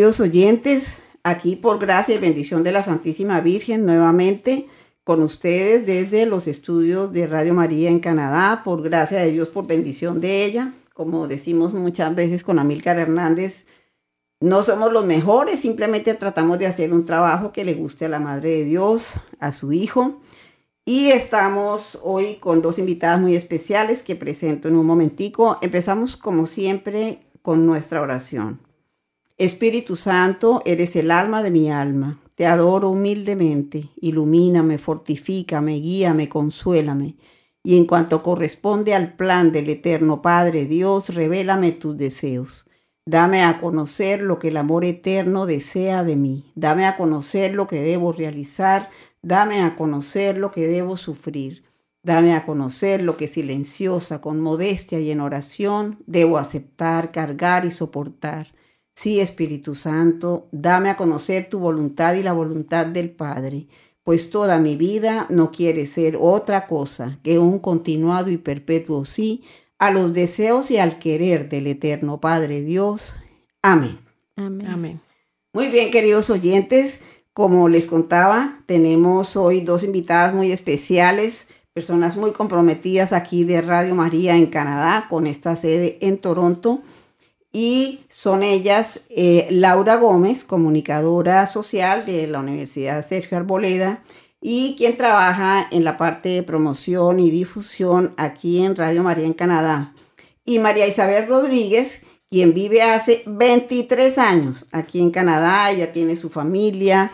Queridos oyentes, aquí por gracia y bendición de la Santísima Virgen nuevamente con ustedes desde los estudios de Radio María en Canadá, por gracia de Dios, por bendición de ella. Como decimos muchas veces con Amílcar Hernández, no somos los mejores, simplemente tratamos de hacer un trabajo que le guste a la Madre de Dios, a su Hijo. Y estamos hoy con dos invitadas muy especiales que presento en un momentico. Empezamos como siempre con nuestra oración. Espíritu Santo, eres el alma de mi alma. Te adoro humildemente. Ilumíname, fortifícame, guíame, consuélame. Y en cuanto corresponde al plan del eterno Padre Dios, revélame tus deseos. Dame a conocer lo que el amor eterno desea de mí. Dame a conocer lo que debo realizar. Dame a conocer lo que debo sufrir. Dame a conocer lo que silenciosa, con modestia y en oración, debo aceptar, cargar y soportar. Sí, Espíritu Santo, dame a conocer tu voluntad y la voluntad del Padre, pues toda mi vida no quiere ser otra cosa que un continuado y perpetuo sí a los deseos y al querer del eterno Padre Dios. Amén. Amén. Amén. Muy bien, queridos oyentes, como les contaba, tenemos hoy dos invitadas muy especiales, personas muy comprometidas aquí de Radio María en Canadá, con esta sede en Toronto y son ellas eh, Laura Gómez, comunicadora social de la Universidad Sergio Arboleda, y quien trabaja en la parte de promoción y difusión aquí en Radio María en Canadá. Y María Isabel Rodríguez, quien vive hace 23 años aquí en Canadá, ella tiene su familia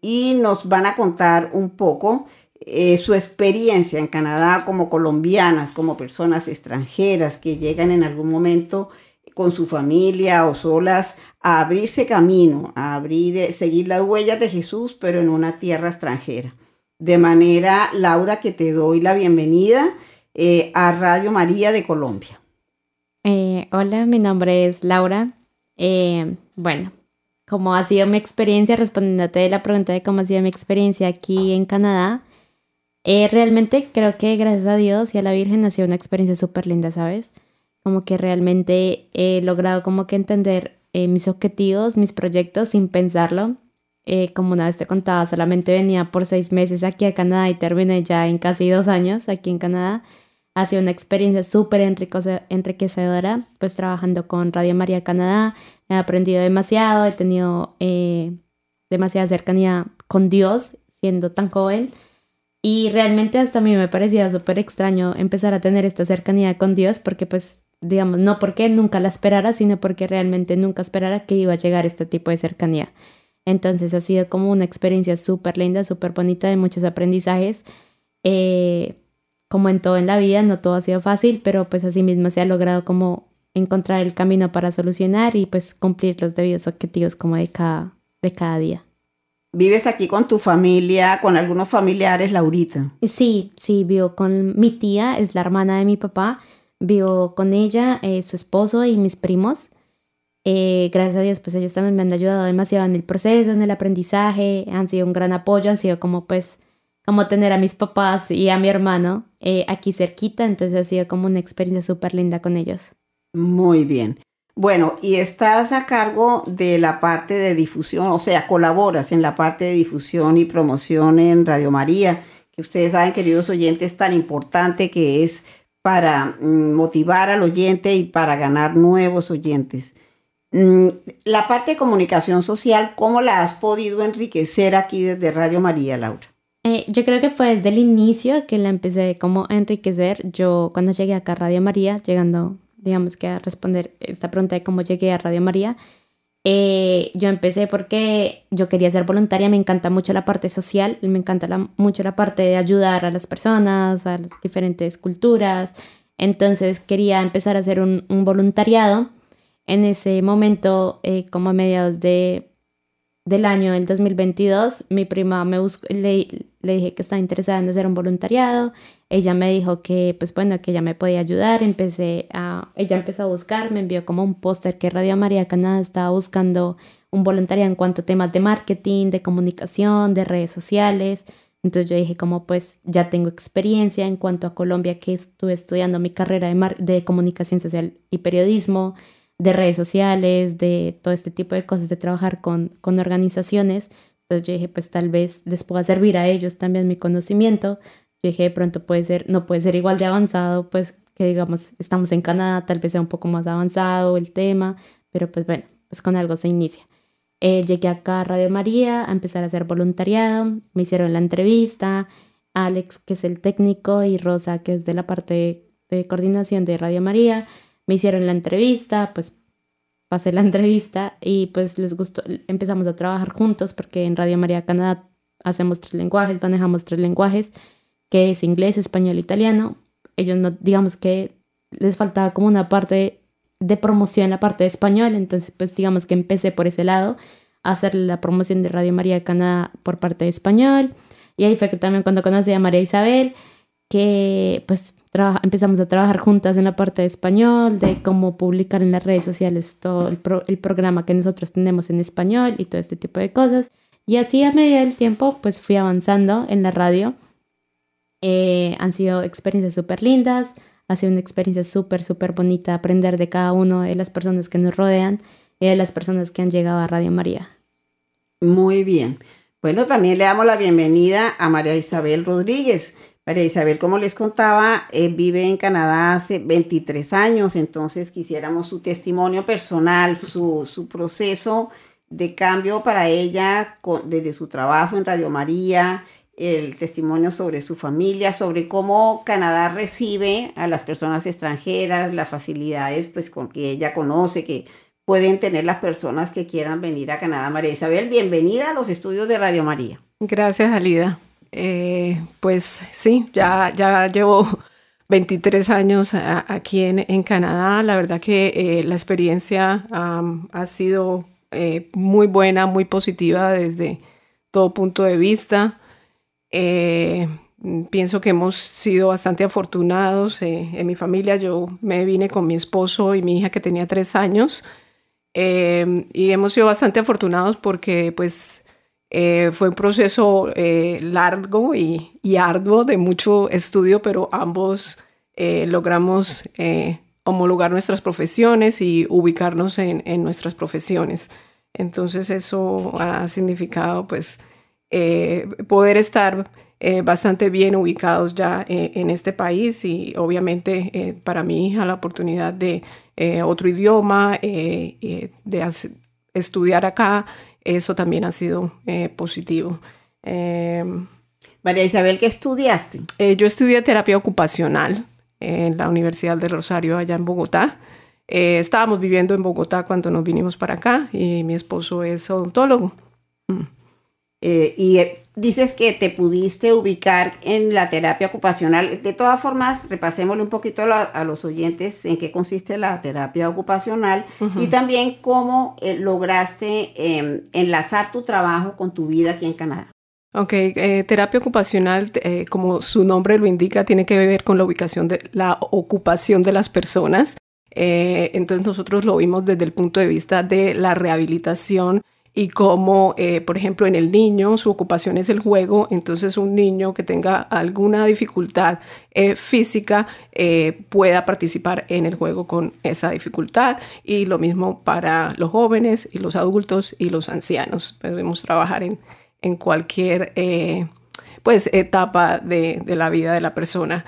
y nos van a contar un poco eh, su experiencia en Canadá como colombianas, como personas extranjeras que llegan en algún momento con su familia o solas a abrirse camino, a abrir, eh, seguir las huellas de Jesús, pero en una tierra extranjera. De manera, Laura, que te doy la bienvenida eh, a Radio María de Colombia. Eh, hola, mi nombre es Laura. bueno, como ha sido mi experiencia, respondiéndote la pregunta de cómo ha sido mi experiencia aquí en Canadá, realmente creo que gracias a Dios y a la Virgen ha sido una experiencia súper linda, ¿sabes? Como que realmente he logrado como que entender eh, mis objetivos, mis proyectos sin pensarlo. Eh, como una vez te contaba, solamente venía por seis meses aquí a Canadá y terminé ya en casi dos años aquí en Canadá. Ha sido una experiencia súper enriquecedora, pues trabajando con Radio María Canadá. He aprendido demasiado, he tenido eh, demasiada cercanía con Dios siendo tan joven. Y realmente hasta a mí me parecía súper extraño empezar a tener esta cercanía con Dios porque pues digamos, no porque nunca la esperara, sino porque realmente nunca esperara que iba a llegar este tipo de cercanía. Entonces ha sido como una experiencia súper linda, súper bonita, de muchos aprendizajes. Eh, como en todo en la vida, no todo ha sido fácil, pero pues así mismo se ha logrado como encontrar el camino para solucionar y pues cumplir los debidos objetivos como de cada, de cada día. ¿Vives aquí con tu familia, con algunos familiares, Laurita? Sí, sí, vivo con mi tía, es la hermana de mi papá, Vivo con ella, eh, su esposo y mis primos. Eh, gracias a Dios, pues ellos también me han ayudado demasiado en el proceso, en el aprendizaje, han sido un gran apoyo, han sido como pues, como tener a mis papás y a mi hermano eh, aquí cerquita, entonces ha sido como una experiencia súper linda con ellos. Muy bien. Bueno, y estás a cargo de la parte de difusión, o sea, colaboras en la parte de difusión y promoción en Radio María, que ustedes saben, queridos oyentes, tan importante que es para mm, motivar al oyente y para ganar nuevos oyentes. Mm, la parte de comunicación social, ¿cómo la has podido enriquecer aquí desde Radio María, Laura? Eh, yo creo que fue desde el inicio que la empecé como a enriquecer. Yo cuando llegué acá a Radio María, llegando, digamos que a responder esta pregunta de cómo llegué a Radio María, eh, yo empecé porque yo quería ser voluntaria, me encanta mucho la parte social, me encanta mucho la parte de ayudar a las personas, a las diferentes culturas. Entonces quería empezar a hacer un, voluntariado. En ese momento, eh, como a mediados de, del año del 2022, mi prima me buscó, le, le dije que estaba interesada en hacer un voluntariado. Ella me dijo que, pues bueno, que ella me podía ayudar. Empecé a, ella empezó a buscar, me envió como un póster que Radio María Canadá estaba buscando un voluntariado en cuanto a temas de marketing, de comunicación, de redes sociales. Entonces yo dije como pues ya tengo experiencia en cuanto a Colombia que estuve estudiando mi carrera de, de comunicación social y periodismo. de redes sociales, de todo este tipo de cosas, de trabajar con, con organizaciones. Entonces yo dije, pues tal vez les pueda servir a ellos también mi conocimiento. Yo dije, de pronto puede ser, no puede ser igual de avanzado, pues que digamos, estamos en Canadá, tal vez sea un poco más avanzado el tema, pero pues bueno, pues con algo se inicia. Eh, llegué acá a Radio María a empezar a hacer voluntariado, me hicieron la entrevista, Alex, que es el técnico, y Rosa, que es de la parte de coordinación de Radio María, me hicieron la entrevista, pues pasé la entrevista y pues les gustó, empezamos a trabajar juntos porque en Radio María Canadá hacemos tres lenguajes, manejamos tres lenguajes, que es inglés, español, italiano. Ellos no, digamos que les faltaba como una parte de promoción, la parte de español, entonces pues digamos que empecé por ese lado a hacer la promoción de Radio María Canadá por parte de español y ahí fue que también cuando conocí a María Isabel, que pues empezamos a trabajar juntas en la parte de español, de cómo publicar en las redes sociales todo el, el, programa que nosotros tenemos en español y todo este tipo de cosas. Y así a medida del tiempo, pues fui avanzando en la radio. Eh, han sido experiencias súper lindas, ha sido una experiencia súper, súper bonita aprender de cada uno de las personas que nos rodean y de las personas que han llegado a Radio María. Muy bien. Bueno, también le damos la bienvenida a María Isabel Rodríguez. María Isabel, como les contaba, eh, vive en Canadá hace 23 años, entonces quisiéramos su testimonio personal, su, su proceso de cambio para ella desde su trabajo en Radio María, el testimonio sobre su familia, sobre cómo Canadá recibe a las personas extranjeras, las facilidades pues con que ella conoce que pueden tener las personas que quieran venir a Canadá. María Isabel, bienvenida a los estudios de Radio María. Gracias, Alida. Eh, pues sí, ya, ya llevo 23 años aquí en, Canadá. La verdad que eh, la experiencia ha sido eh, muy buena, muy positiva desde todo punto de vista. Pienso que hemos sido bastante afortunados. en mi familia yo me vine con mi esposo y mi hija que tenía tres años. y hemos sido bastante afortunados porque pues eh, fue un proceso eh, largo y, arduo de mucho estudio, pero ambos eh, logramos homologar nuestras profesiones y ubicarnos en, nuestras profesiones. Entonces eso ha significado pues poder estar bastante bien ubicados ya en este país y obviamente para mi hija la oportunidad de otro idioma, de estudiar acá eso también ha sido eh, positivo. Em, María Isabel, ¿qué estudiaste? Eh, yo estudié terapia ocupacional en la Universidad de Rosario, allá en Bogotá. Eh, estábamos viviendo en Bogotá cuando nos vinimos para acá y mi esposo es odontólogo. Mm. Y dices que te pudiste ubicar en la terapia ocupacional. De todas formas, repasémosle un poquito a, los oyentes en qué consiste la terapia ocupacional y también cómo eh, lograste em, enlazar tu trabajo con tu vida aquí en Canadá. Ok, eh, terapia ocupacional, eh, como su nombre lo indica, tiene que ver con la ubicación de la ocupación de las personas. entonces nosotros lo vimos desde el punto de vista de la rehabilitación y como, eh, por ejemplo, en el niño su ocupación es el juego, entonces un niño que tenga alguna dificultad eh, física eh, pueda participar en el juego con esa dificultad y lo mismo para los jóvenes y los adultos y los ancianos. Podemos trabajar en, en cualquier pues, etapa de, de, la vida de la persona.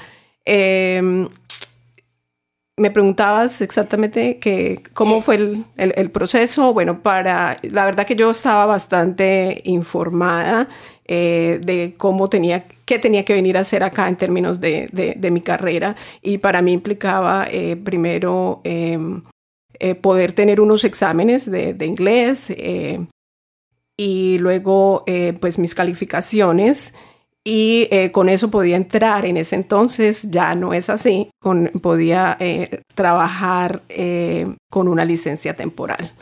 Me preguntabas exactamente que, cómo fue el, el, proceso. Bueno, para la verdad que yo estaba bastante informada eh, de cómo tenía, qué tenía que venir a hacer acá en términos de, de, mi carrera. Y para mí implicaba eh, primero em, eh, poder tener unos exámenes de, inglés y luego pues mis calificaciones y eh, con eso podía entrar. En ese entonces ya no es así, con, podía eh, trabajar eh, con una licencia temporal.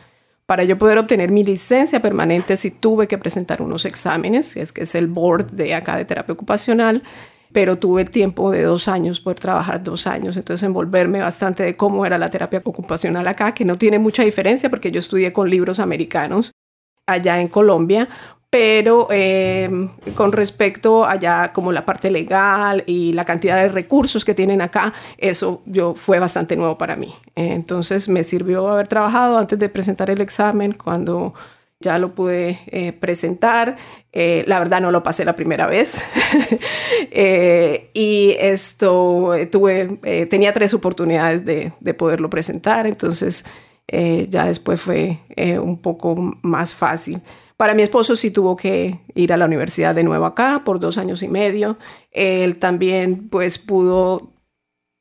Para yo poder obtener mi licencia permanente, sí tuve que presentar unos exámenes, es que es el board de acá de terapia ocupacional, pero tuve el tiempo de dos años, poder trabajar dos años, entonces envolverme bastante de cómo era la terapia ocupacional acá, que no tiene mucha diferencia porque yo estudié con libros americanos allá en Colombia, pero em, con respecto allá como la parte legal y la cantidad de recursos que tienen acá, eso yo fue bastante nuevo para mí. Entonces me sirvió haber trabajado antes de presentar el examen cuando ya lo pude eh, presentar. Eh, la verdad no lo pasé la primera vez. Eh, y esto tuve, tenía tres oportunidades de, de poderlo presentar, entonces ya después fue un poco más fácil. Para mi esposo sí tuvo que ir a la universidad de nuevo acá por dos años y medio. Él también pues pudo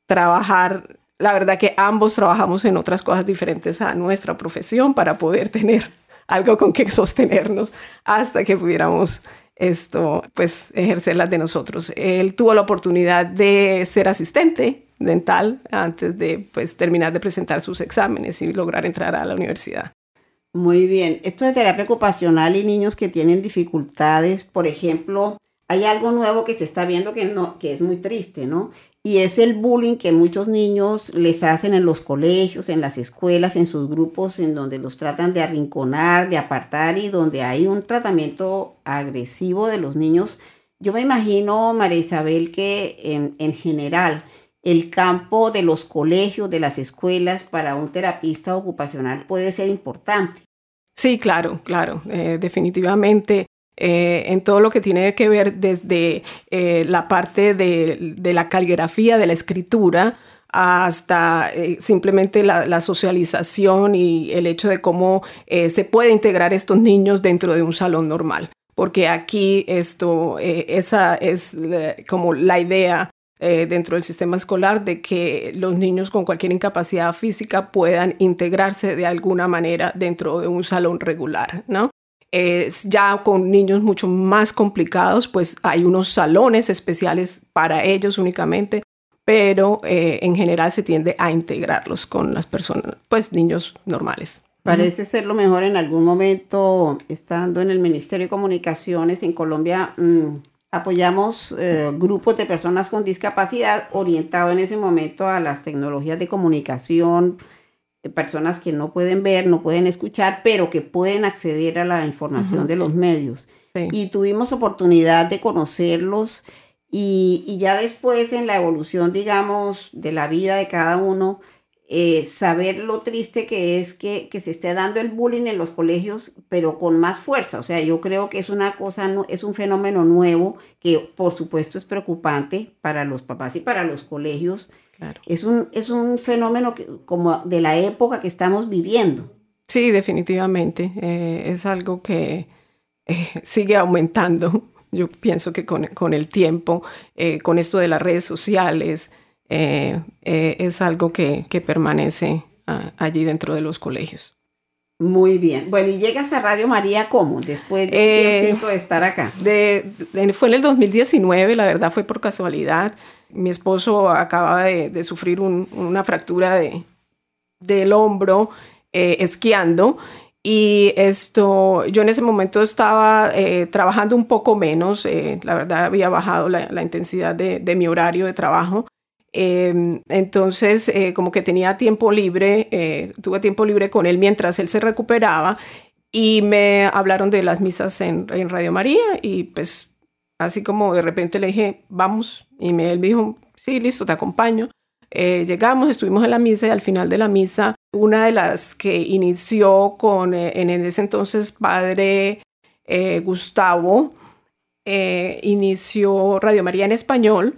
trabajar. La verdad que ambos trabajamos en otras cosas diferentes a nuestra profesión para poder tener algo con que sostenernos hasta que pudiéramos esto, pues ejercer las de nosotros. Él tuvo la oportunidad de ser asistente dental antes de pues terminar de presentar sus exámenes y lograr entrar a la universidad. Muy bien. Esto de terapia ocupacional y niños que tienen dificultades, por ejemplo, hay algo nuevo que se está viendo que, no, que es muy triste, ¿no? Y es el bullying que muchos niños les hacen en los colegios, en las escuelas, en sus grupos, en donde los tratan de arrinconar, de apartar y donde hay un tratamiento agresivo de los niños. Yo me imagino, María Isabel, que en, en general el campo de los colegios, de las escuelas para un terapista ocupacional puede ser importante. Sí, claro, claro, eh, definitivamente. Eh, en todo lo que tiene que ver desde eh, la parte de, la caligrafía, de la escritura, hasta simplemente la, socialización y el hecho de cómo se puede integrar estos niños dentro de un salón normal. Porque aquí esto, esa es como la idea eh, dentro del sistema escolar de que los niños con cualquier incapacidad física puedan integrarse de alguna manera dentro de un salón regular, ¿no? ya con niños mucho más complicados, pues hay unos salones especiales para ellos únicamente, pero eh, en general se tiende a integrarlos con las personas, pues niños normales. Parece ser lo mejor en algún momento, estando en el Ministerio de Comunicaciones en Colombia, mm, Apoyamos eh, grupos de personas con discapacidad orientados en ese momento a las tecnologías de comunicación, eh, personas que no pueden ver, no pueden escuchar, pero que pueden acceder a la información de los medios. Y tuvimos oportunidad de conocerlos y, y, ya después en la evolución, digamos, de la vida de cada uno, eh, saber lo triste que es que, se esté dando el bullying en los colegios, pero con más fuerza. O sea, yo creo que es una cosa, es un fenómeno nuevo que por supuesto es preocupante para los papás y para los colegios. Es, un, es un fenómeno como de la época que estamos viviendo. Sí, definitivamente. Eh, es algo que eh, sigue aumentando. Yo pienso que con, con el tiempo, con esto de las redes sociales, eh, eh, es algo que, permanece ah, allí dentro de los colegios. Muy bien. Bueno, ¿y llegas a Radio María cómo? Después de, eh, estar acá. fue en el 2019, la verdad fue por casualidad. Mi esposo acaba de, sufrir una fractura de, del hombro esquiando y esto, yo en ese momento estaba trabajando un poco menos, la verdad había bajado la, intensidad de, de, mi horario de trabajo Em, entonces, eh, como que tenía tiempo libre, eh, tuve tiempo libre con él mientras él se recuperaba y me hablaron de las misas en, Radio María y pues así como de repente le dije, vamos, y me, él me dijo, sí, listo, te acompaño. Eh, llegamos, estuvimos en la misa y al final de la misa, una de las que inició con, en ese entonces, padre Gustavo, inició Radio María en español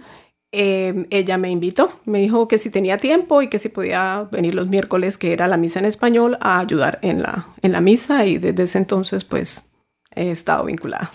Em, ella me invitó, me dijo que si tenía tiempo y que si podía venir los miércoles, que era la misa en español, a ayudar en la, en la misa y desde ese entonces pues he estado vinculada.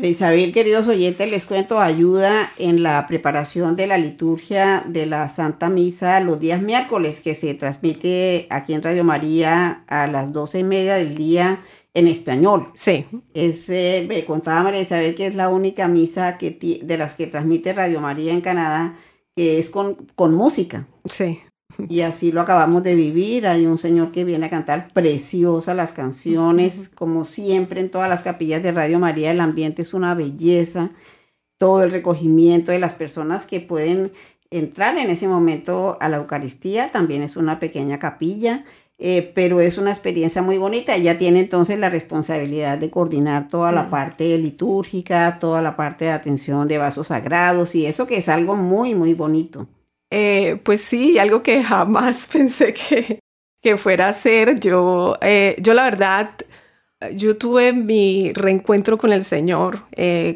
Isabel, queridos oyentes, les cuento ayuda en la preparación de la liturgia de la Santa Misa los días miércoles que se transmite aquí en Radio María a las doce y media del día en español. Sí. Es, eh, me contaba María Isabel que es la única misa que de las que transmite Radio María en Canadá que es con, con música. Sí. Y así lo acabamos de vivir. Hay un señor que viene a cantar preciosas las canciones, como siempre en todas las capillas de Radio María. El ambiente es una belleza. Todo el recogimiento de las personas que pueden entrar en ese momento a la Eucaristía también es una pequeña capilla eh, pero es una experiencia muy bonita. Ella tiene entonces la responsabilidad de coordinar toda la parte litúrgica, toda la parte de atención de vasos sagrados y eso que es algo muy, muy bonito. Eh, pues sí, algo que jamás pensé que, que fuera a ser. Yo, eh, yo la verdad, yo tuve mi reencuentro con el Señor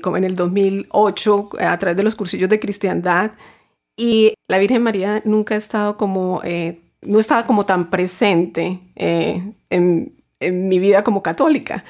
como en el 2008 a través de los cursillos de cristiandad y la Virgen María nunca ha estado como no estaba como tan presente eh, en, mi vida como católica.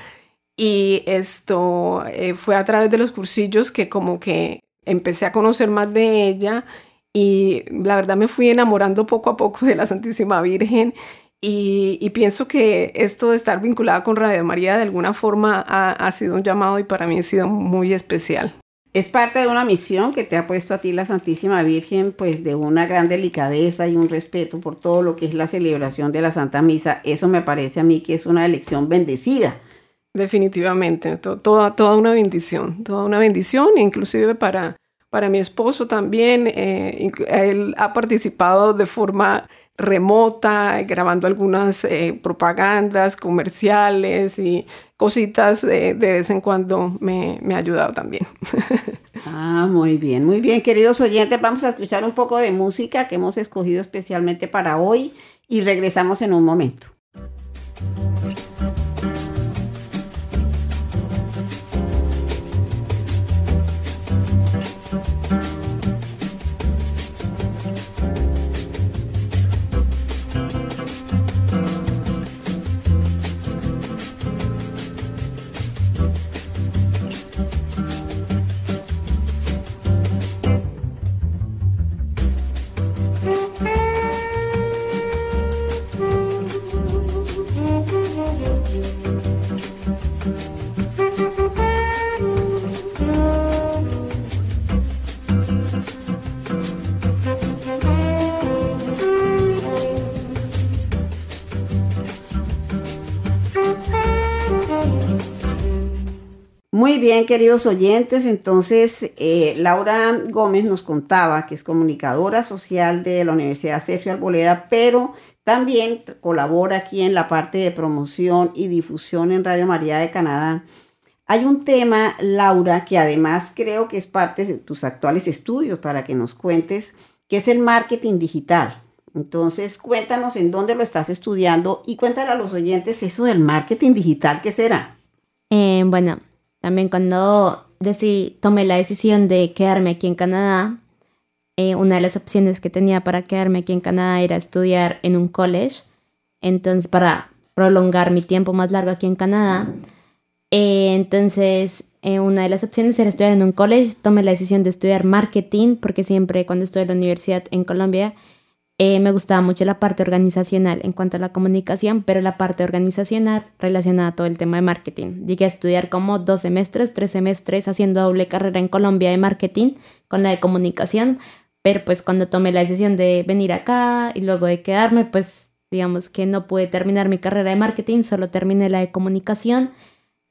Y esto eh, fue a través de los cursillos que como que empecé a conocer más de ella y la verdad me fui enamorando poco a poco de la Santísima Virgen y, pienso que esto de estar vinculada con Radio María de alguna forma ha sido un llamado y para mí ha sido muy especial. Es parte de una misión que te ha puesto a ti la Santísima Virgen, pues de una gran delicadeza y un respeto por todo lo que es la celebración de la Santa Misa. Eso me parece a mí que es una elección bendecida. Definitivamente, toda, toda una bendición, toda una bendición, inclusive para, para mi esposo también. Eh, él ha participado de forma remota, grabando algunas eh, propagandas comerciales y cositas de vez en cuando me, me ha ayudado también. ah, muy bien, muy bien, queridos oyentes, vamos a escuchar un poco de música que hemos escogido especialmente para hoy y regresamos en un momento. Bien, queridos oyentes, entonces eh, Laura Gómez nos contaba que es comunicadora social de la Universidad Sergio Arboleda, pero también colabora aquí en la parte de promoción y difusión en Radio María de Canadá. Hay un tema, Laura, que además creo que es parte de tus actuales estudios para que nos cuentes, que es el marketing digital. Entonces, cuéntanos en dónde lo estás estudiando y cuéntale a los oyentes eso del marketing digital, ¿qué será? Eh, bueno, también cuando decidí, tomé la decisión de quedarme aquí en Canadá, eh, una de las opciones que tenía para quedarme aquí en Canadá era estudiar en un college. Entonces, para prolongar mi tiempo más largo aquí en Canadá. Eh, entonces, eh, una de las opciones era estudiar en un college. Tomé la decisión de estudiar marketing porque siempre cuando estuve en la universidad en Colombia eh, me gustaba mucho la parte organizacional en cuanto a la comunicación, pero la parte organizacional relacionada a todo el tema de marketing. Llegué a estudiar como dos semestres, tres semestres haciendo doble carrera en Colombia de marketing con la de comunicación, pero pues cuando tomé la decisión de venir acá y luego de quedarme, pues digamos que no pude terminar mi carrera de marketing, solo terminé la de comunicación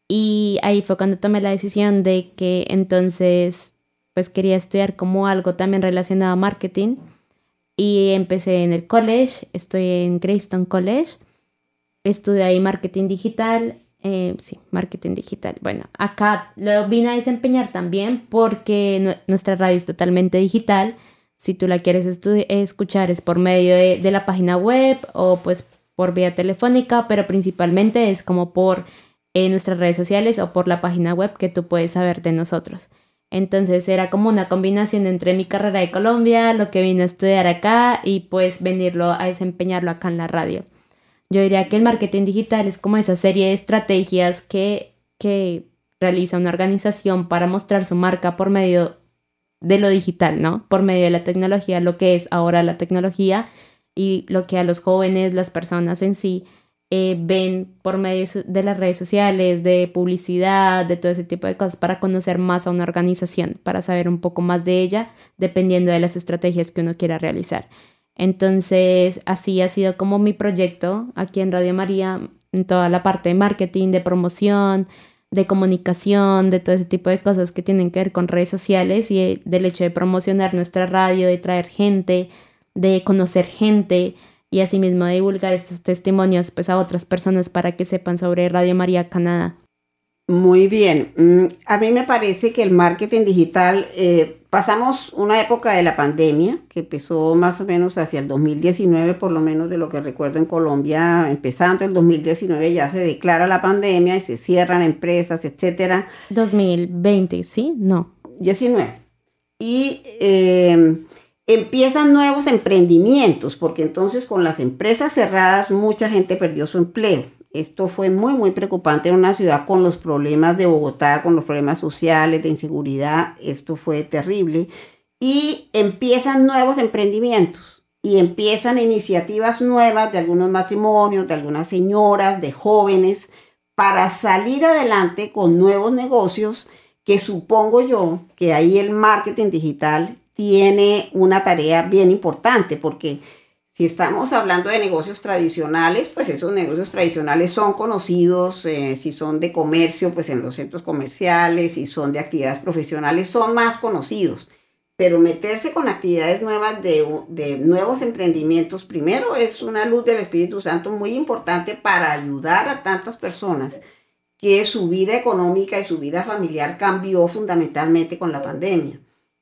y ahí fue cuando tomé la decisión de que entonces pues quería estudiar como algo también relacionado a marketing y empecé en el college, estoy en Greystone College, estudié ahí marketing digital, eh, sí, marketing digital. Bueno, acá lo vine a desempeñar también porque nuestra radio es totalmente digital. Si tú la quieres escuchar es por medio de, la página web o pues por vía telefónica, pero principalmente es como por nuestras redes sociales o por la página web que tú puedes saber de nosotros. Entonces era como una combinación entre mi carrera de Colombia, lo que vine a estudiar acá y pues venirlo a desempeñarlo acá en la radio. Yo diría que el marketing digital es como esa serie de estrategias que, que realiza una organización para mostrar su marca por medio de lo digital, ¿no? Por medio de la tecnología, lo que es ahora la tecnología y lo que a los jóvenes, las personas en sí, eh, ven por medio de las redes sociales, de publicidad, de todo ese tipo de cosas para conocer más a una organización, para saber un poco más de ella, dependiendo de las estrategias que uno quiera realizar. Entonces, así ha sido como mi proyecto aquí en Radio María, en toda la parte de marketing, de promoción, de comunicación, de todo ese tipo de cosas que tienen que ver con redes sociales y del hecho de promocionar nuestra radio, de traer gente, de conocer gente, y asimismo divulgar estos testimonios pues a otras personas para que sepan sobre Radio María Canadá. Muy bien. Mm, a mí me parece que el marketing digital, eh, pasamos una época de la pandemia que empezó más o menos hacia el 2019, por lo menos de lo que recuerdo en Colombia, empezando el 2019 ya se declara la pandemia y se cierran empresas, etcétera. 2020, ¿sí? No. 19. Y eh, empiezan nuevos emprendimientos, porque entonces con las empresas cerradas mucha gente perdió su empleo. Esto fue muy, muy preocupante en una ciudad con los problemas de Bogotá, con los problemas sociales, de inseguridad. Esto fue terrible. Y empiezan nuevos emprendimientos y empiezan iniciativas nuevas de algunos matrimonios, de algunas señoras, de jóvenes, para salir adelante con nuevos negocios que supongo yo que ahí el marketing digital tiene una tarea bien importante porque si estamos hablando de negocios tradicionales, pues esos negocios tradicionales son conocidos, eh, si son de comercio, pues en los centros comerciales, si son de actividades profesionales, son más conocidos. Pero meterse con actividades nuevas de, de nuevos emprendimientos, primero es una luz del Espíritu Santo muy importante para ayudar a tantas personas que su vida económica y su vida familiar cambió fundamentalmente con la pandemia.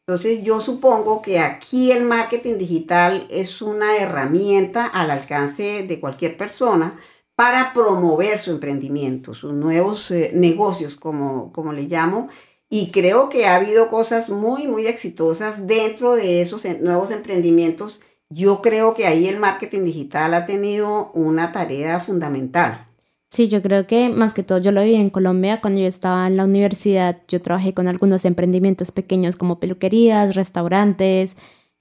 Entonces yo supongo que aquí el marketing digital es una herramienta al alcance de cualquier persona para promover su emprendimiento, sus nuevos eh, negocios, como, como le llamo. Y creo que ha habido cosas muy, muy exitosas dentro de esos nuevos emprendimientos. Yo creo que ahí el marketing digital ha tenido una tarea fundamental. Sí, yo creo que más que todo yo lo vi en Colombia cuando yo estaba en la universidad. Yo trabajé con algunos emprendimientos pequeños como peluquerías, restaurantes,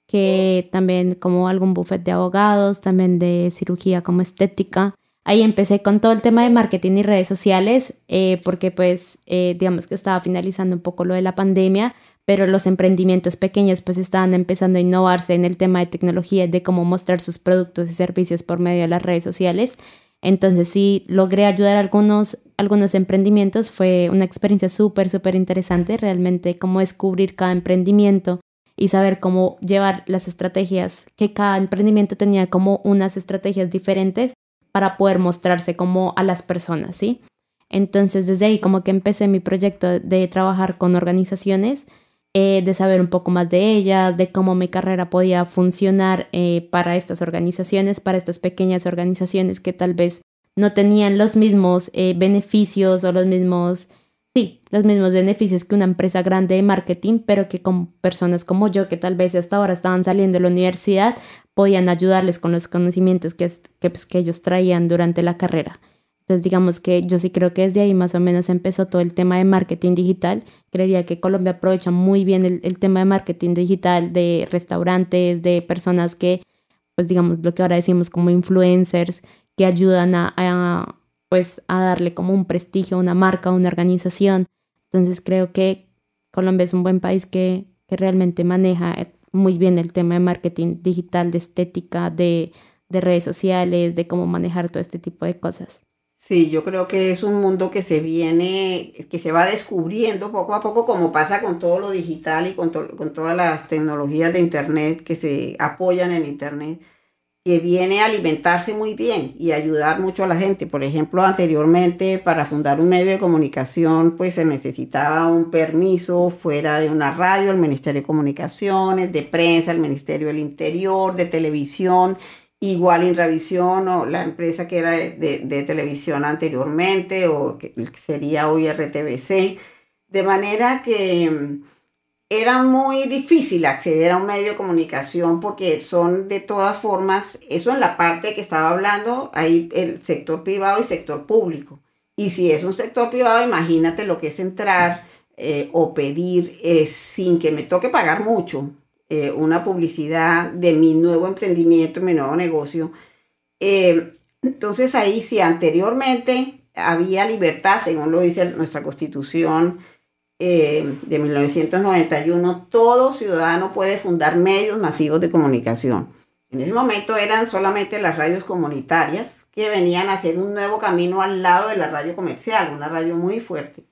que también como algún buffet de abogados, también de cirugía como estética. Ahí empecé con todo el tema de marketing y redes sociales, eh, porque pues eh, digamos que estaba finalizando un poco lo de la pandemia, pero los emprendimientos pequeños pues estaban empezando a innovarse en el tema de tecnología, de cómo mostrar sus productos y servicios por medio de las redes sociales. Entonces sí logré ayudar a algunos, algunos emprendimientos. Fue una experiencia súper, súper interesante, realmente cómo descubrir cada emprendimiento y saber cómo llevar las estrategias, que cada emprendimiento tenía como unas estrategias diferentes para poder mostrarse como a las personas, ¿sí? Entonces desde ahí como que empecé mi proyecto de trabajar con organizaciones eh, de saber un poco más de ella, de cómo mi carrera podía funcionar eh, para estas organizaciones, para estas pequeñas organizaciones que tal vez no tenían los mismos eh, beneficios o los mismos, sí, los mismos beneficios que una empresa grande de marketing, pero que con personas como yo, que tal vez hasta ahora estaban saliendo de la universidad, podían ayudarles con los conocimientos que, que, pues, que ellos traían durante la carrera. Entonces, digamos que yo sí creo que desde ahí más o menos empezó todo el tema de marketing digital. Creería que Colombia aprovecha muy bien el, tema de marketing digital de restaurantes, de personas que, pues digamos, lo que ahora decimos como influencers, que ayudan a, pues, a darle como un prestigio a una marca, a una organización. Entonces, creo que Colombia es un buen país que, que realmente maneja muy bien el tema de marketing digital, de estética, de, de redes sociales, de cómo manejar todo este tipo de cosas. Sí, yo creo que es un mundo que se viene, que se va descubriendo poco a poco, como pasa con todo lo digital y con, con todas las tecnologías de Internet que se apoyan en Internet, que viene a alimentarse muy bien y ayudar mucho a la gente. Por ejemplo, anteriormente para fundar un medio de comunicación, pues se necesitaba un permiso fuera de una radio, el Ministerio de Comunicaciones, de prensa, el Ministerio del Interior, de televisión igual Inravisión o la empresa que era de, televisión anteriormente o que sería hoy RTBC, de manera que mm, era muy difícil acceder a un medio de comunicación porque son de todas formas, eso en la parte que estaba hablando, hay el sector privado y sector público. Y si es un sector privado, imagínate lo que es entrar eh, o pedir eh, sin que me toque pagar mucho eh, una publicidad de mi nuevo emprendimiento, mi nuevo negocio. Eh, entonces ahí si anteriormente había libertad, según lo dice nuestra constitución eh, de 1991, todo ciudadano puede fundar medios masivos de comunicación. En ese momento eran solamente las radios comunitarias que venían a hacer un nuevo camino al lado de la radio comercial, una radio muy fuerte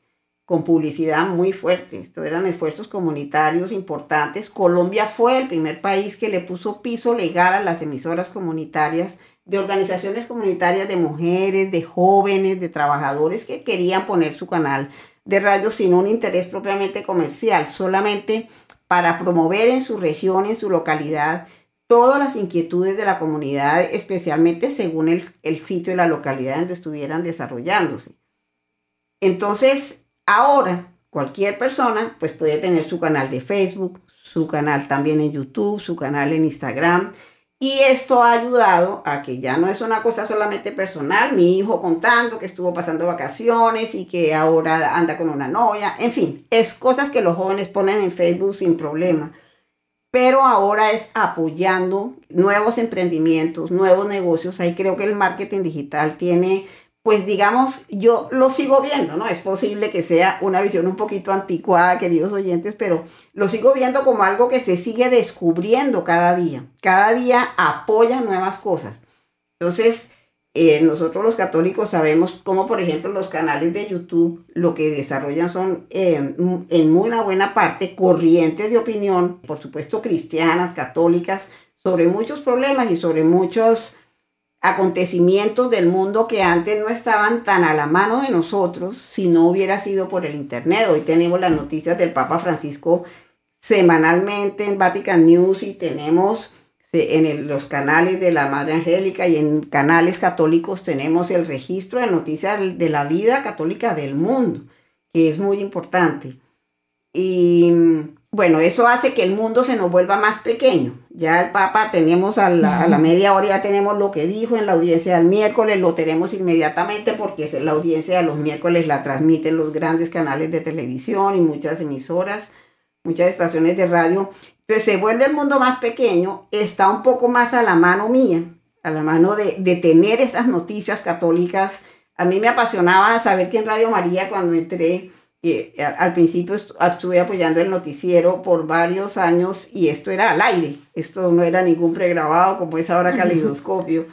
con publicidad muy fuerte. Esto eran esfuerzos comunitarios importantes. Colombia fue el primer país que le puso piso legal a las emisoras comunitarias de organizaciones comunitarias de mujeres, de jóvenes, de trabajadores que querían poner su canal de radio sin un interés propiamente comercial, solamente para promover en su región, en su localidad, todas las inquietudes de la comunidad, especialmente según el, el sitio y la localidad donde estuvieran desarrollándose. Entonces, ahora cualquier persona pues puede tener su canal de Facebook, su canal también en YouTube, su canal en Instagram, y esto ha ayudado a que ya no es una cosa solamente personal, mi hijo contando que estuvo pasando vacaciones y que ahora anda con una novia, en fin, es cosas que los jóvenes ponen en Facebook sin problema. Pero ahora es apoyando nuevos emprendimientos, nuevos negocios. Ahí creo que el marketing digital tiene pues digamos, yo lo sigo viendo, ¿no? Es posible que sea una visión un poquito anticuada, queridos oyentes, pero lo sigo viendo como algo que se sigue descubriendo cada día. Cada día apoya nuevas cosas. Entonces, eh, nosotros los católicos sabemos cómo, por ejemplo, los canales de YouTube lo que desarrollan son eh, en una buena parte corrientes de opinión, por supuesto cristianas, católicas, sobre muchos problemas y sobre muchos acontecimientos del mundo que antes no estaban tan a la mano de nosotros si no hubiera sido por el Internet. Hoy tenemos las noticias del Papa Francisco semanalmente en Vatican News y tenemos en los canales de la Madre Angélica y en canales católicos tenemos el registro de noticias de la vida católica del mundo, que es muy importante. Y bueno, eso hace que el mundo se nos vuelva más pequeño. Ya el Papa tenemos a la, media hora, ya tenemos lo que dijo en la audiencia del miércoles, lo tenemos inmediatamente porque la audiencia de los miércoles la transmiten los grandes canales de televisión y muchas emisoras, muchas estaciones de radio. Entonces se vuelve el mundo más pequeño, está un poco más a la mano mía, a la mano de, de tener esas noticias católicas. A mí me apasionaba saber que en Radio María cuando entré al principio estuve apoyando el noticiero por varios años y esto era al aire, esto no era ningún pregrabado como es ahora Caleidoscopio.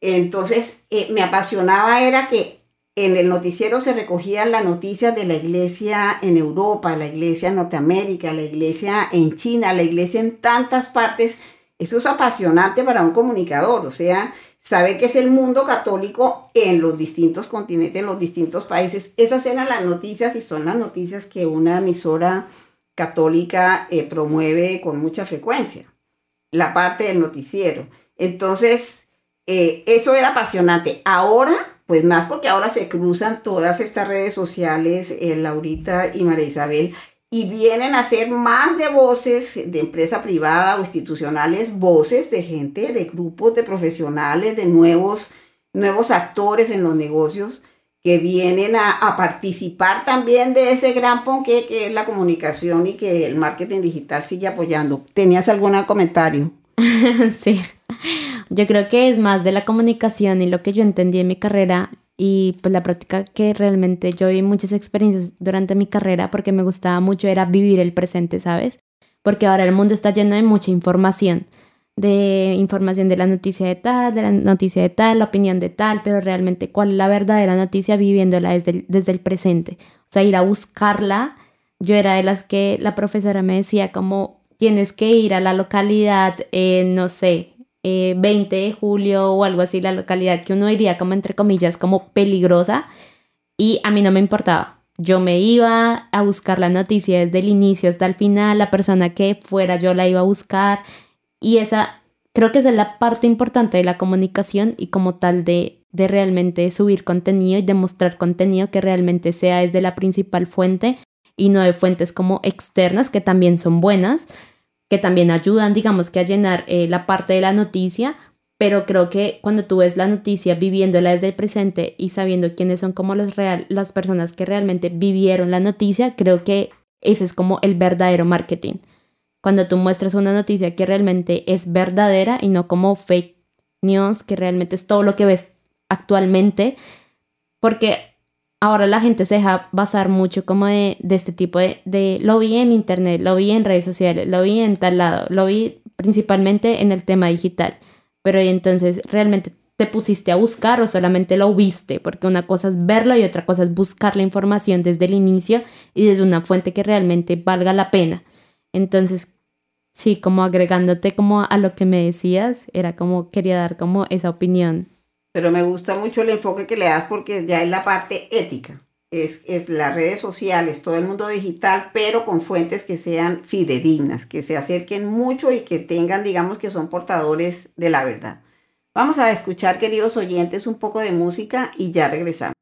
Entonces eh, me apasionaba era que en el noticiero se recogían las noticias de la iglesia en Europa, la iglesia en Norteamérica, la iglesia en China, la iglesia en tantas partes. Eso es apasionante para un comunicador, o sea, saber que es el mundo católico en los distintos continentes, en los distintos países. Esas eran las noticias y son las noticias que una emisora católica eh, promueve con mucha frecuencia, la parte del noticiero. Entonces, eh, eso era apasionante. Ahora, pues más porque ahora se cruzan todas estas redes sociales, eh, Laurita y María Isabel, y vienen a ser más de voces de empresa privada o institucionales, voces de gente, de grupos de profesionales, de nuevos, nuevos actores en los negocios que vienen a, participar también de ese gran ponque que es la comunicación y que el marketing digital sigue apoyando. ¿Tenías algún comentario? sí, yo creo que es más de la comunicación y lo que yo entendí en mi carrera y pues la práctica que realmente yo vi muchas experiencias durante mi carrera porque me gustaba mucho era vivir el presente, ¿sabes? Porque ahora el mundo está lleno de mucha información, de información de la noticia de tal, de la noticia de tal, la opinión de tal, pero realmente cuál es la verdadera noticia viviéndola desde el, desde el presente. O sea, ir a buscarla. Yo era de las que la profesora me decía como tienes que ir a la localidad, no sé, 20 eh, de julio o algo así, la localidad que uno iría como entre comillas como peligrosa y a mí no me importaba. Yo me iba a buscar la noticia desde el inicio hasta el final, la persona que fuera yo la iba a buscar y esa creo que es la parte importante de la comunicación y como tal de, de realmente subir contenido y demostrar contenido que realmente sea desde la principal fuente y no de fuentes como externas que también son buenas, que también ayudan, digamos que a llenar eh, la parte de la noticia, pero creo que cuando tú ves la noticia viviéndola desde el presente y sabiendo quiénes son como los real, las personas que realmente vivieron la noticia, creo que ese es como el verdadero marketing. Cuando tú muestras una noticia que realmente es verdadera y no como fake news, que realmente es todo lo que ves actualmente, porque ahora la gente se deja basar mucho como de, este tipo de, de, lo vi en internet, lo vi en redes sociales, lo vi en tal lado, lo vi principalmente en el tema digital, pero entonces realmente te pusiste a buscar o solamente lo viste, porque una cosa es verlo y otra cosa es buscar la información desde el inicio y desde una fuente que realmente valga la pena. Entonces, sí, como agregándote como a lo que me decías, era como quería dar como esa opinión. Pero me gusta mucho el enfoque que le das porque ya es la parte ética. Es, es, las redes sociales, todo el mundo digital, pero con fuentes que sean fidedignas, que se acerquen mucho y que tengan, digamos, que son portadores de la verdad. Vamos a escuchar, queridos oyentes, un poco de música y ya regresamos.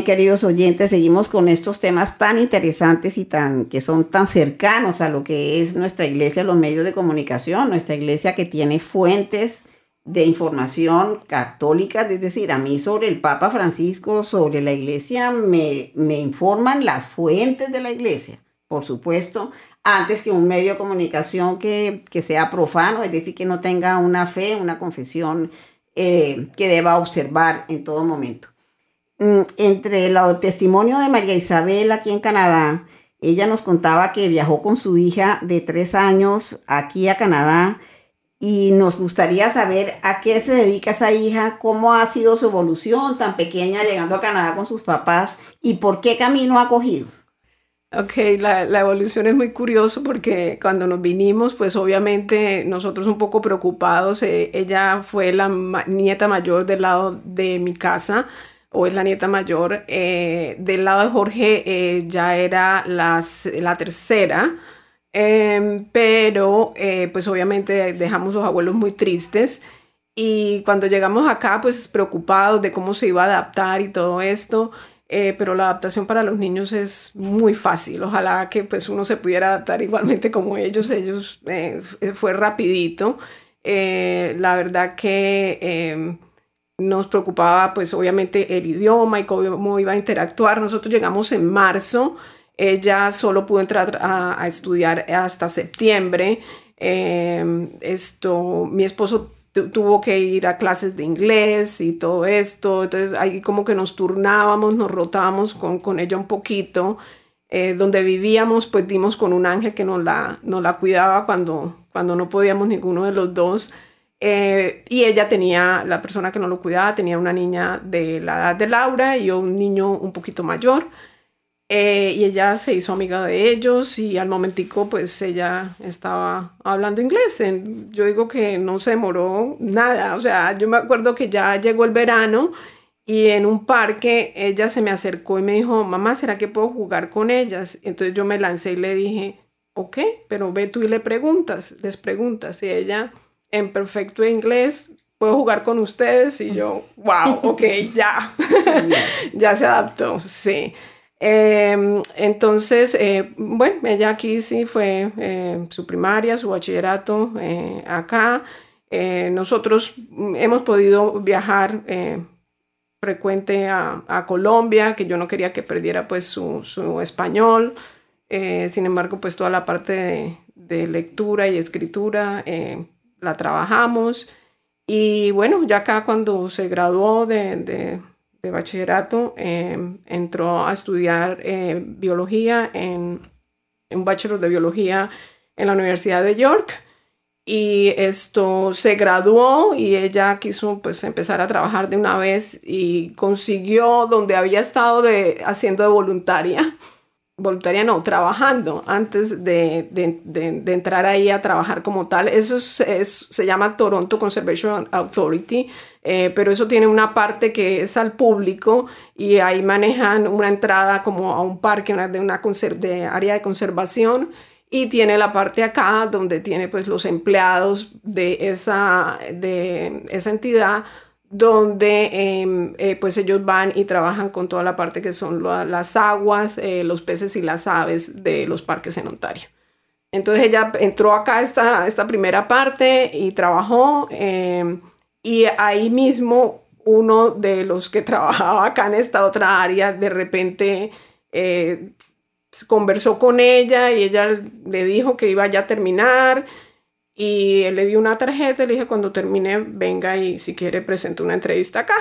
Bien, queridos oyentes, seguimos con estos temas tan interesantes y tan que son tan cercanos a lo que es nuestra iglesia, los medios de comunicación, nuestra iglesia que tiene fuentes de información católicas, es decir, a mí sobre el Papa Francisco, sobre la iglesia, me, me informan las fuentes de la iglesia, por supuesto, antes que un medio de comunicación que, que sea profano, es decir, que no tenga una fe, una confesión eh, que deba observar en todo momento. Mm, entre el testimonio de María Isabel aquí en Canadá, ella nos contaba que viajó con su hija de tres años aquí a Canadá y nos gustaría saber a qué se dedica esa hija, cómo ha sido su evolución tan pequeña llegando a Canadá con sus papás y por qué camino ha cogido. Ok, la, evolución es muy curioso porque cuando nos vinimos, pues obviamente nosotros un poco preocupados, eh, ella fue la nieta mayor del lado de mi casa, o es la nieta mayor, eh, del lado de Jorge eh, ya era las, la tercera, em, pero pues obviamente dejamos los abuelos muy tristes y cuando llegamos acá pues preocupados de cómo se iba a adaptar y todo esto. Eh, pero la adaptación para los niños es muy fácil. Ojalá que pues uno se pudiera adaptar igualmente como ellos. Ellos eh, fue rapidito. Eh, la verdad que em, nos preocupaba pues obviamente el idioma y cómo iba a interactuar. Nosotros llegamos en marzo. Ella solo pudo entrar a, estudiar hasta septiembre. Em, esto, mi esposo tuvo que ir a clases de inglés y todo esto, entonces ahí como que nos turnábamos, nos rotábamos con, con ella un poquito, eh, donde vivíamos pues dimos con un ángel que nos la, nos la cuidaba cuando, cuando no podíamos ninguno de los dos. Eh, y ella tenía, la persona que nos lo cuidaba, tenía una niña de la edad de Laura y yo un niño un poquito mayor. Eh, y ella se hizo amiga de ellos y al momentico pues ella estaba hablando inglés. Yo digo que no se demoró nada, o sea, yo me acuerdo que ya llegó el verano y en un parque ella se me acercó y me dijo, mamá, ¿será que puedo jugar con ellas? Entonces yo me lancé y le dije, ok, pero ve tú y le preguntas, les preguntas. Y ella en perfecto inglés, ¿puedo jugar con ustedes? Y yo, wow, ok, ya, ya se adaptó, sí. Em, entonces, eh, bueno, ella aquí sí fue eh, su primaria, su bachillerato eh, acá. nosotros hemos podido viajar frecuente a, Colombia, que yo no quería que perdiera pues su, su español. sin embargo, pues toda la parte de, lectura y escritura la trabajamos. Y bueno, ya acá cuando se graduó de de bachillerato, em, entró a estudiar eh, biología en un bachelor de biología en la Universidad de York y esto se graduó y ella quiso pues empezar a trabajar de una vez y consiguió donde había estado de, haciendo de voluntaria voluntaria no, trabajando antes de, entrar ahí a trabajar como tal. Eso se llama Toronto Conservation Authority, eh, pero eso tiene una parte que es al público y ahí manejan una entrada como a un parque, una, de una de área de conservación y tiene la parte acá donde tiene pues los empleados de esa, de esa entidad donde em, eh, pues ellos van y trabajan con toda la parte que son las aguas, eh, los peces y las aves de los parques en Ontario. Entonces ella entró acá esta, esta primera parte y trabajó em, y ahí mismo uno de los que trabajaba acá en esta otra área de repente eh, conversó con ella y ella le dijo que iba ya a terminar y él le dio una tarjeta le dije, cuando termine, venga y si quiere presente una entrevista acá.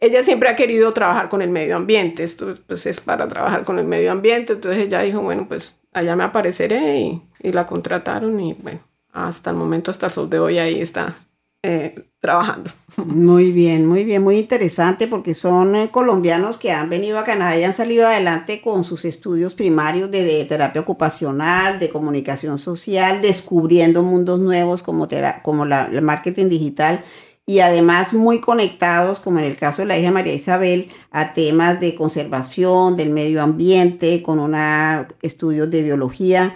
Ella siempre ha querido trabajar con el medio ambiente, esto pues es para trabajar con el medio ambiente, entonces ella dijo, bueno, pues allá me apareceré y, y la contrataron y bueno, hasta el momento, hasta el sol de hoy ahí está eh, trabajando. Muy bien, muy bien, muy interesante porque son eh, colombianos que han venido a Canadá y han salido adelante con sus estudios primarios de, terapia ocupacional, de comunicación social, descubriendo mundos nuevos como, como la, el marketing digital y además muy conectados, como en el caso de la hija María Isabel, a temas de conservación del medio ambiente, con una, estudios de biología.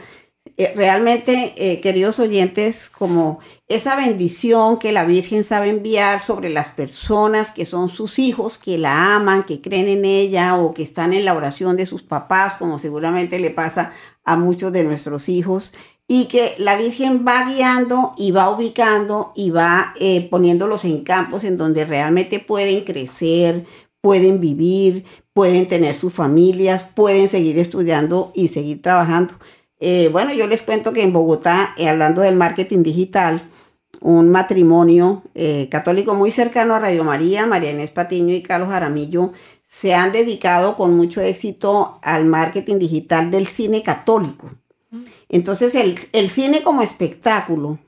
Eh, realmente, eh, queridos oyentes, como esa bendición que la Virgen sabe enviar sobre las personas que son sus hijos, que la aman, que creen en ella o que están en la oración de sus papás, como seguramente le pasa a muchos de nuestros hijos, y que la Virgen va guiando y va ubicando y va eh, poniéndolos en campos en donde realmente pueden crecer, pueden vivir, pueden tener sus familias, pueden seguir estudiando y seguir trabajando. Eh, bueno, yo les cuento que en Bogotá, eh, hablando del marketing digital, un matrimonio eh, católico muy cercano a Radio María, María Inés Patiño y Carlos Jaramillo, se han dedicado con mucho éxito al marketing digital del cine católico. Entonces, el, cine como espectáculo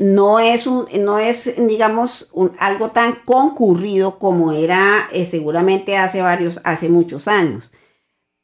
no, es un, no es, digamos, algo tan concurrido como era seguramente hace varios, hace muchos años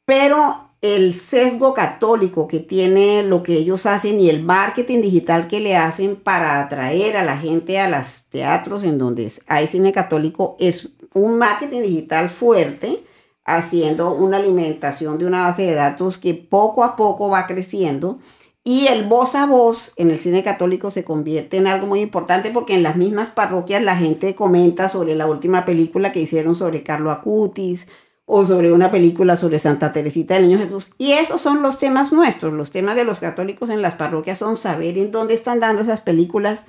pero el sesgo católico que tiene lo que ellos hacen y el marketing digital que le hacen para atraer a la gente a los teatros en donde hay cine católico es un marketing digital fuerte, haciendo una alimentación de una base de datos que poco a poco va creciendo. Y el voz a voz en el cine católico se convierte en algo muy importante porque en las mismas parroquias la gente comenta sobre la última película que hicieron sobre Carlo Acutis, o sobre una película sobre Santa Teresita del Niño Jesús. Y esos son los temas nuestros, los temas de los católicos en las parroquias son saber en dónde están dando esas películas.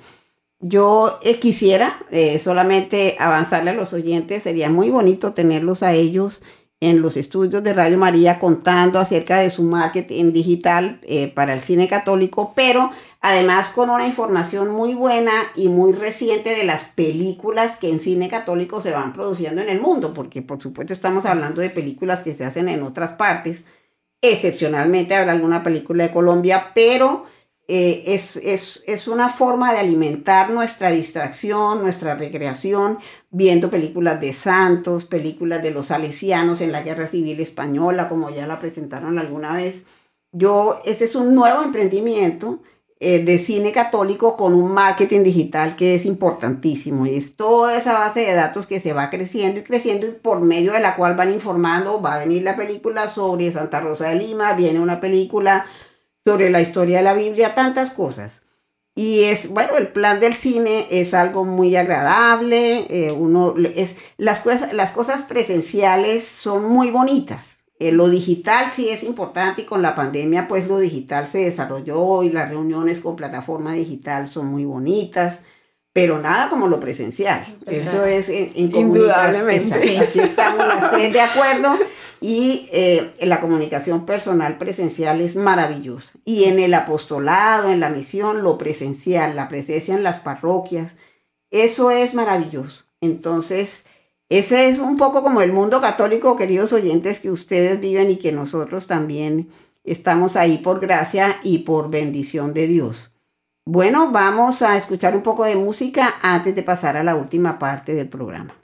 Yo eh, quisiera eh, solamente avanzarle a los oyentes, sería muy bonito tenerlos a ellos en los estudios de Radio María contando acerca de su marketing digital eh, para el cine católico, pero además con una información muy buena y muy reciente de las películas que en cine católico se van produciendo en el mundo, porque por supuesto estamos hablando de películas que se hacen en otras partes, excepcionalmente habrá alguna película de Colombia, pero eh, es, es, es, una forma de alimentar nuestra distracción, nuestra recreación, viendo películas de santos, películas de los salesianos en la Guerra Civil Española, como ya la presentaron alguna vez. Yo, este es un nuevo emprendimiento eh, de cine católico con un marketing digital que es importantísimo. Y es toda esa base de datos que se va creciendo y creciendo y por medio de la cual van informando, va a venir la película sobre Santa Rosa de Lima, viene una película sobre la historia de la Biblia, tantas cosas. Y es, bueno, el plan del cine es algo muy agradable, eh, uno, es, las, cosas, las cosas presenciales son muy bonitas. Eh, lo digital sí es importante y con la pandemia pues lo digital se desarrolló y las reuniones con plataforma digital son muy bonitas, pero nada como lo presencial. Eso es indudablemente. Aquí estamos las tres de acuerdo y eh, la comunicación personal presencial es maravillosa. Y en el apostolado, en la misión, lo presencial, la presencia en las parroquias, eso es maravilloso. Entonces, ese es un poco como el mundo católico, queridos oyentes, que ustedes viven y que nosotros también estamos ahí por gracia y por bendición de Dios. Bueno, vamos a escuchar un poco de música antes de pasar a la última parte del programa.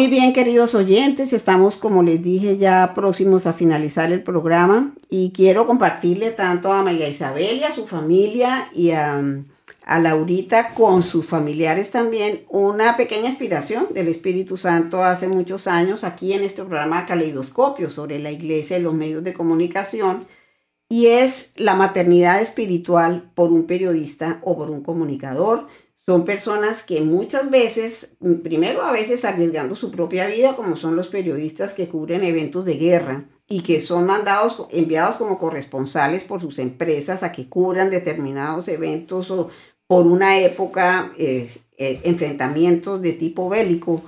Muy bien, queridos oyentes, estamos, como les dije, ya próximos a finalizar el programa y quiero compartirle tanto a María Isabel y a su familia y a, Laurita con sus familiares también una pequeña inspiración del Espíritu Santo hace muchos años aquí en este programa Caleidoscopio sobre la iglesia y los medios de comunicación y es la maternidad espiritual por un periodista o por un comunicador son personas que muchas veces, primero a veces arriesgando su propia vida, como son los periodistas que cubren eventos de guerra y que son mandados, enviados como corresponsales por sus empresas a que cubran determinados eventos o por una época, eh, eh, enfrentamientos de tipo bélico,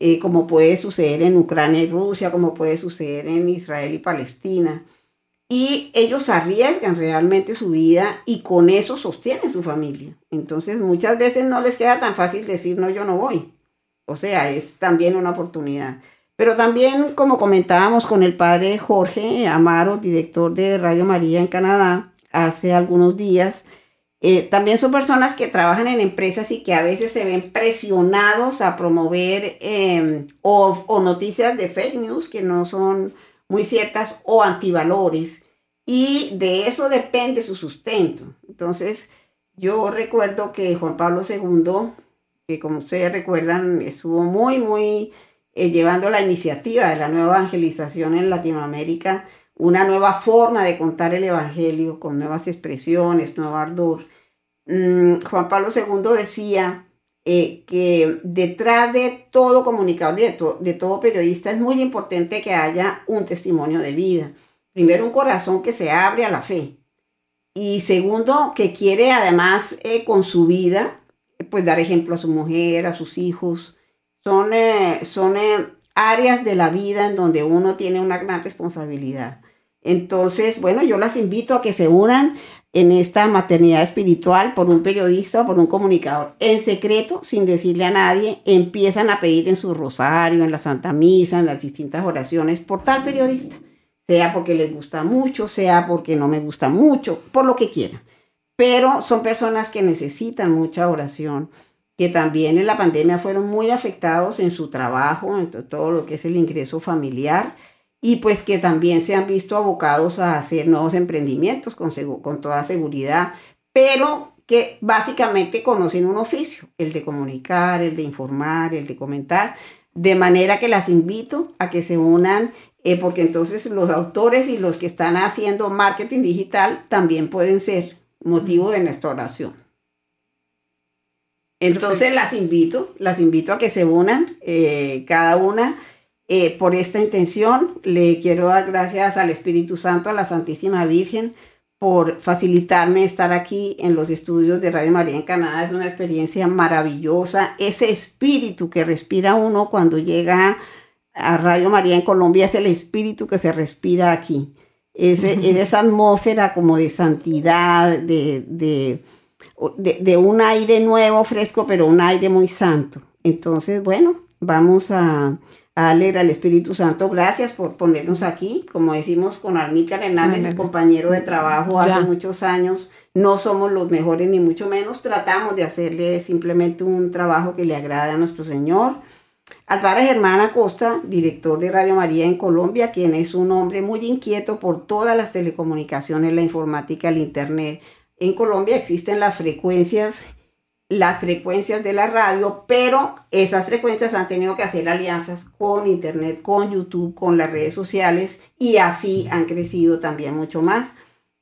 eh, como puede suceder en Ucrania y Rusia, como puede suceder en Israel y Palestina y ellos arriesgan realmente su vida y con eso sostienen su familia. Entonces muchas veces no les queda tan fácil decir, no, yo no voy. O sea, es también una oportunidad. Pero también, como comentábamos con el padre Jorge Amaro, director de Radio María en Canadá, hace algunos días, eh, también son personas que trabajan en empresas y que a veces se ven presionados a promover em, o noticias de fake news que no son muy ciertas o antivalores y de eso depende su sustento. Entonces, yo recuerdo que Juan Pablo II, que como ustedes recuerdan, estuvo muy, muy eh, llevando la iniciativa de la nueva evangelización en Latinoamérica, una nueva forma de contar el Evangelio con nuevas expresiones, nuevo ardor. Mm, Juan Pablo II decía eh, que detrás de todo comunicador, de, todo periodista, es muy importante que haya un testimonio de vida. Primero, un corazón que se abre a la fe. Y segundo, que quiere además eh, con su vida, pues dar ejemplo a su mujer, a sus hijos. Son, eh, son áreas de la vida en donde uno tiene una gran responsabilidad. Entonces, bueno, yo las invito a que se unan en esta maternidad espiritual por un periodista o por un comunicador. En secreto, sin decirle a nadie, empiezan a pedir en su rosario, en la Santa Misa, en las distintas oraciones, por tal periodista. Sea porque les gusta mucho, sea porque no me gusta mucho, por lo que quieran. Pero son personas que necesitan mucha oración, que también en la pandemia fueron muy afectados en su trabajo, en todo lo que es el ingreso familiar y pues que también se han visto abocados a hacer nuevos emprendimientos con, con toda seguridad, pero que básicamente conocen un oficio, el de comunicar, el de informar, el de comentar, de manera que las invito a que se unan, eh, porque entonces los autores y los que están haciendo marketing digital también pueden ser motivo de nuestra oración. Entonces las invito, las invito a que se unan, eh, cada una eh, por esta intención le quiero dar gracias al Espíritu Santo, a la Santísima Virgen, por facilitarme estar aquí en los estudios de Radio María en Canadá. Es una experiencia maravillosa. Ese espíritu que respira uno cuando llega a Radio María en Colombia es el espíritu que se respira aquí. Es, esa atmósfera como de santidad, de, de, de un aire nuevo, fresco, pero un aire muy santo. Entonces, bueno, vamos a a leer al Espíritu Santo, gracias por ponernos aquí. Como decimos con Armícar Hernández, compañero de trabajo hace muchos años, no somos los mejores ni mucho menos, tratamos de hacerle simplemente un trabajo que le agrade a nuestro Señor. Al padre Germán Acosta, director de Radio María en Colombia, quien es un hombre muy inquieto por todas las telecomunicaciones, la informática, el Internet. En Colombia existen las frecuencias las frecuencias de la radio, pero esas frecuencias han tenido que hacer alianzas con Internet, con YouTube, con las redes sociales y así han crecido también mucho más.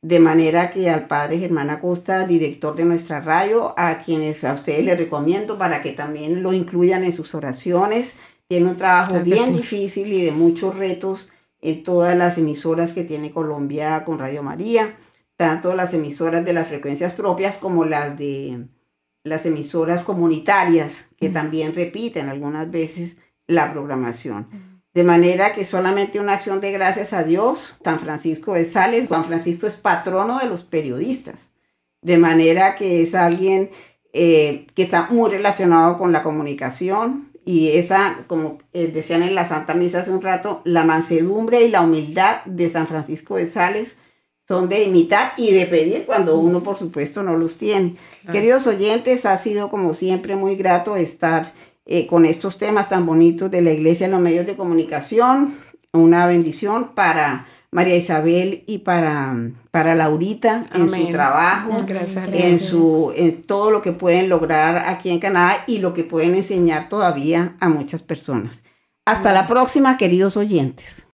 De manera que al padre Germán Acosta, director de nuestra radio, a quienes a ustedes les recomiendo para que también lo incluyan en sus oraciones. Tiene un trabajo bien difícil y de muchos retos en todas las emisoras que tiene Colombia con Radio María, tanto las emisoras de las frecuencias propias como las de las emisoras comunitarias que también repiten algunas veces la programación. De manera que solamente una acción de gracias a Dios, San Francisco de Sales, Juan Francisco es patrono de los periodistas, de manera que es alguien eh, que está muy relacionado con la comunicación y esa, como eh, decían en la Santa Misa hace un rato, la mansedumbre y la humildad de San Francisco de Sales son de imitar y de pedir cuando uno, por supuesto, no los tiene. Queridos oyentes, ha sido como siempre muy grato estar eh, con estos temas tan bonitos de la iglesia en los medios de comunicación. Una bendición para María Isabel y para, para Laurita en su trabajo, en, su, en todo lo que pueden lograr aquí en Canadá y lo que pueden enseñar todavía a muchas personas. Hasta la próxima, queridos oyentes.